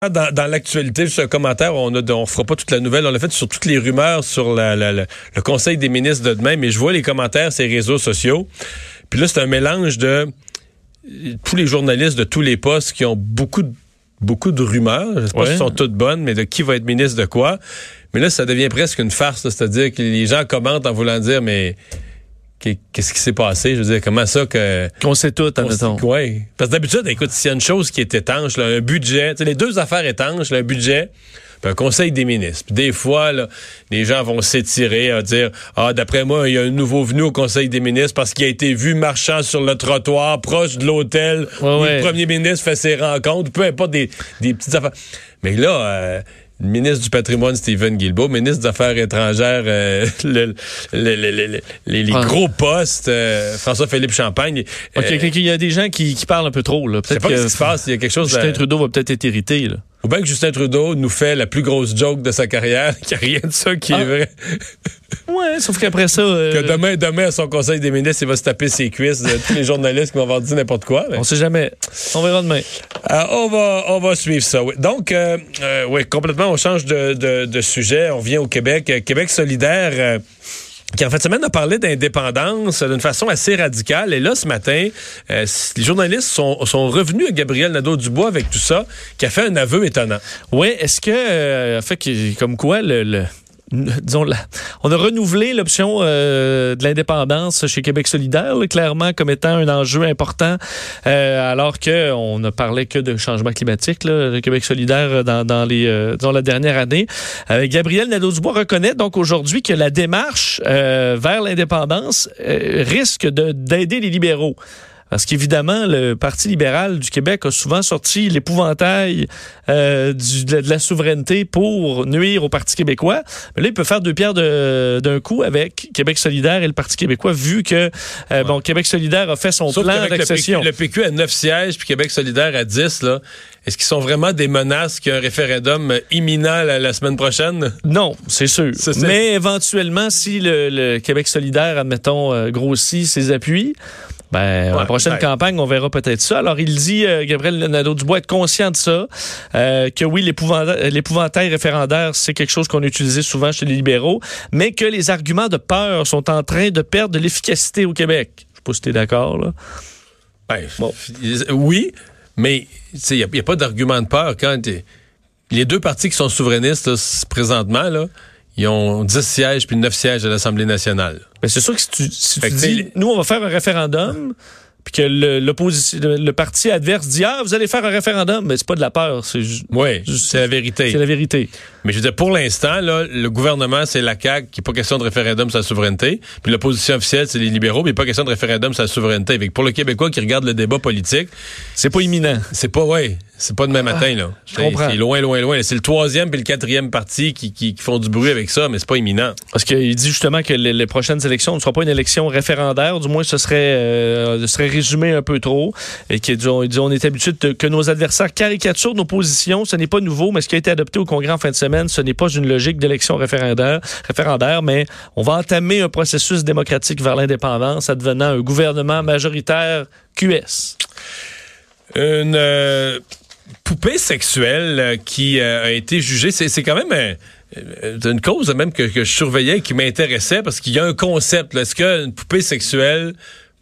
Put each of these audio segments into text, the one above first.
Dans, dans l'actualité, juste un commentaire, on ne on fera pas toute la nouvelle, on l'a fait sur toutes les rumeurs sur la, la, la, le Conseil des ministres de demain, mais je vois les commentaires sur les réseaux sociaux. Puis là, c'est un mélange de tous les journalistes de tous les postes qui ont beaucoup de beaucoup de rumeurs. Je sais pas si elles sont toutes bonnes, mais de qui va être ministre de quoi. Mais là, ça devient presque une farce. C'est-à-dire que les gens commentent en voulant dire, mais qu'est-ce qui s'est passé? Je veux dire, comment ça que... Qu'on sait tout, admettons. Oui. Parce que d'habitude, écoute, s'il y a une chose qui est étanche, là, un budget, les deux affaires étanches, là, un budget, puis un conseil des ministres. Puis des fois, là, les gens vont s'étirer à dire Ah, d'après moi, il y a un nouveau venu au conseil des ministres parce qu'il a été vu marchant sur le trottoir proche de l'hôtel où le premier ministre fait ses rencontres, peu importe des, des petites affaires. Mais là, euh, ministre du patrimoine Stephen Guilbeault, ministre des Affaires étrangères, euh, le, le, le, les, ah. gros postes, euh, François-Philippe Champagne. Euh, il y a des gens qui, qui parlent un peu trop. Là. Peut-être pas ce qui se passe. Il y a quelque chose. Justin Trudeau va peut-être être irrité. Là. Ou bien que Justin Trudeau nous fait la plus grosse joke de sa carrière, qu'il n'y a rien de ça qui est ah. vrai. ouais, sauf qu'après ça... Euh, que demain, demain, à son conseil des ministres, il va se taper ses cuisses de tous les journalistes qui vont avoir dit n'importe quoi. On sait jamais. On verra demain. Euh, on, va, on va suivre ça, oui. Donc, euh, oui, complètement, on change de, de, de, sujet. On vient au Québec. Québec solidaire qui en fait semaine a parlé d'indépendance d'une façon assez radicale. Et là, ce matin, euh, les journalistes sont, sont revenus à Gabriel Nadeau-Dubois avec tout ça, qui a fait un aveu étonnant. Oui, est-ce que, euh, fait, comme quoi, le disons, on a renouvelé l'option euh, de l'indépendance chez Québec solidaire, clairement comme étant un enjeu important, euh, alors qu'on ne parlait que de changement climatique, là, Québec solidaire dans, dans les, euh, dans la dernière année. Gabriel Nadeau-Dubois reconnaît donc aujourd'hui que la démarche vers l'indépendance risque d'aider les libéraux. Parce qu'évidemment, le Parti libéral du Québec a souvent sorti l'épouvantail euh, de, la souveraineté pour nuire au Parti québécois. Mais là, il peut faire deux pierres d'un coup avec Québec solidaire et le Parti québécois, vu que euh, bon, Québec solidaire a fait son plan d'accession. Le, PQ a neuf sièges, puis Québec solidaire a 10, là. Est-ce qu'ils sont vraiment des menaces qu'un référendum imminent la, semaine prochaine? Non, c'est sûr. Mais éventuellement, si le, Québec solidaire, admettons, euh, grossit ses appuis, ben, la prochaine ben. campagne, on verra peut-être ça. Alors, il dit, euh, Gabriel Nadeau-Dubois, être conscient de ça, euh, que oui, l'épouvantail référendaire, c'est quelque chose qu'on utilise souvent chez les libéraux, mais que les arguments de peur sont en train de perdre de l'efficacité au Québec. Je sais pas si tu es d'accord, là. Ben, Oui, mais il n'y a, pas d'argument de peur quand les deux partis qui sont souverainistes présentement, là, ils ont 10 sièges puis 9 sièges à l'Assemblée nationale. Mais c'est sûr que si tu, si tu dis, nous, on va faire un référendum, puis que l'opposition, le, parti adverse dit ah vous allez faire un référendum, mais c'est pas de la peur, c'est oui, c'est la vérité. C'est la vérité. Mais je veux dire pour l'instant là, le gouvernement c'est la CAQ qui est pas question de référendum sur la souveraineté, puis l'opposition officielle c'est les libéraux, mais pas question de référendum sur la souveraineté. Avec pour le Québécois qui regarde le débat politique, c'est pas imminent. C'est pas ouais, c'est pas demain matin là. C'est loin loin loin. C'est le troisième puis le quatrième parti qui, qui, font du bruit avec ça, mais c'est pas imminent. Parce qu'il dit justement que les, prochaines élections ne seront pas une élection référendaire, du moins ce serait euh, ce serait résumé un peu trop et qui dit, on, on est habitué que nos adversaires caricaturent nos positions. Ce n'est pas nouveau, mais ce qui a été adopté au Congrès en fin de semaine, ce n'est pas une logique d'élection référendaire, référendaire, mais on va entamer un processus démocratique vers l'indépendance, advenant un gouvernement majoritaire QS. Une euh, poupée sexuelle euh, qui euh, a été jugée, c'est quand même une cause même que, je surveillais et qui m'intéressait parce qu'il y a un concept. Est-ce qu'une poupée sexuelle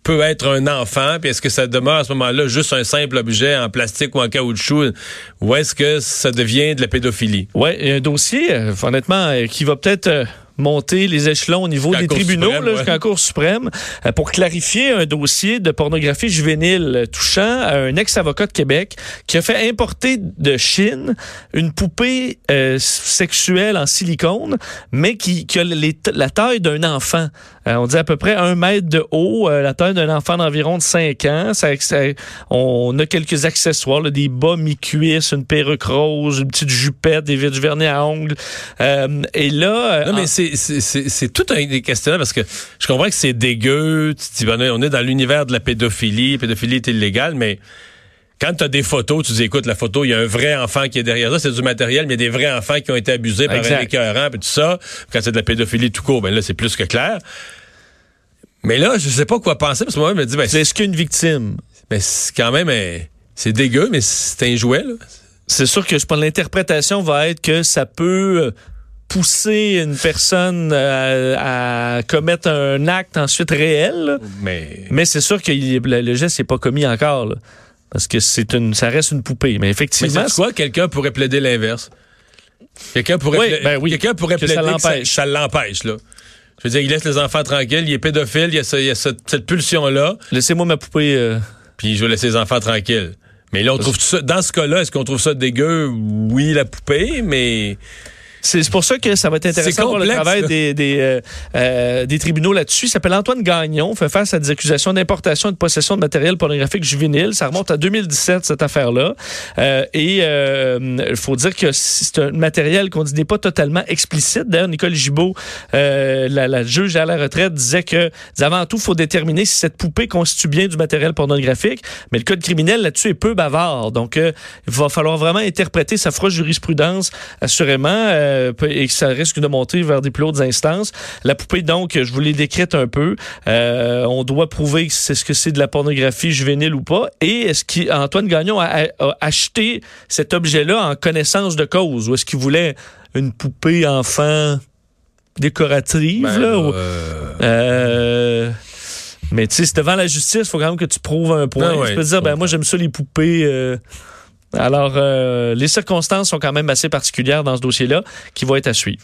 peut être un enfant, puis est-ce que ça demeure à ce moment-là juste un simple objet en plastique ou en caoutchouc, ou est-ce que ça devient de la pédophilie? Oui, un dossier, euh, honnêtement, euh, qui va peut-être... Euh, monter les échelons au niveau des tribunaux jusqu'en Cour suprême pour clarifier un dossier de pornographie juvénile touchant à un ex-avocat de Québec qui a fait importer de Chine une poupée sexuelle en silicone, mais qui, qui a la taille d'un enfant. On dit à peu près un mètre de haut, la taille d'un enfant d'environ de 5 ans. Ça, on a quelques accessoires, des bas mi-cuisse, une perruque rose, une petite jupette, des vides vernis à ongles. et là... non, mais c'est tout un des questions parce que je comprends que c'est dégueu. on est dans l'univers de la pédophilie. La pédophilie est illégale, mais quand tu as des photos, tu dis, écoute, la photo, il y a un vrai enfant qui est derrière ça, c'est du matériel, mais il y a des vrais enfants qui ont été abusés par un écœurant, puis tout ça. Quand c'est de la pédophilie tout court, ben là, c'est plus que clair. Mais là, je sais pas quoi penser, parce que moi, je me dis, ben, c'est ce qu'une victime. Mais c'est quand même, c'est dégueu, mais c'est un jouet, là. C'est sûr que je pense l'interprétation va être que ça peut euh, pousser une personne à, commettre un acte ensuite réel. Mais, mais c'est sûr que le, geste n'est pas commis encore. Là. Parce que c'est une, ça reste une poupée. Mais effectivement. Mais quoi, quelqu'un pourrait plaider l'inverse. Quelqu'un pourrait, oui, ben oui, quelqu'un pourrait plaider que ça l'empêche, là. Je veux dire, il laisse les enfants tranquilles, il est pédophile, il y a, il y a cette, pulsion-là. Laissez-moi ma poupée. Euh... Puis je vais laisser les enfants tranquilles. Mais là, on trouve ça, dans ce cas-là, est-ce qu'on trouve ça dégueu? Oui, la poupée, mais c'est pour ça que ça va être intéressant pour le travail des, des, euh, euh, des tribunaux là-dessus. Il s'appelle Antoine Gagnon, fait face à des accusations d'importation et de possession de matériel pornographique juvénile. Ça remonte à 2017, cette affaire-là. Euh, et il faut dire que c'est un matériel qu'on dit n'est pas totalement explicite. D'ailleurs, Nicole Gibault, la, la, juge à la retraite, disait que avant tout, il faut déterminer si cette poupée constitue bien du matériel pornographique. Mais le code criminel là-dessus est peu bavard. Donc, il va falloir vraiment interpréter sa froide jurisprudence, assurément. Euh, et que ça risque de monter vers des plus hautes instances. La poupée, donc, je vous l'ai décrite un peu. Euh, on doit prouver c'est ce que c'est de la pornographie juvénile ou pas. Et est-ce qu'Antoine Gagnon a, acheté cet objet-là en connaissance de cause? Ou est-ce qu'il voulait une poupée enfant décorative ben, là, euh, mais tu sais, devant la justice, il faut quand même que tu prouves un point. Ben tu peux dire, ben moi j'aime ça les poupées. Alors, euh, les circonstances sont quand même assez particulières dans ce dossier-là qui vont être à suivre.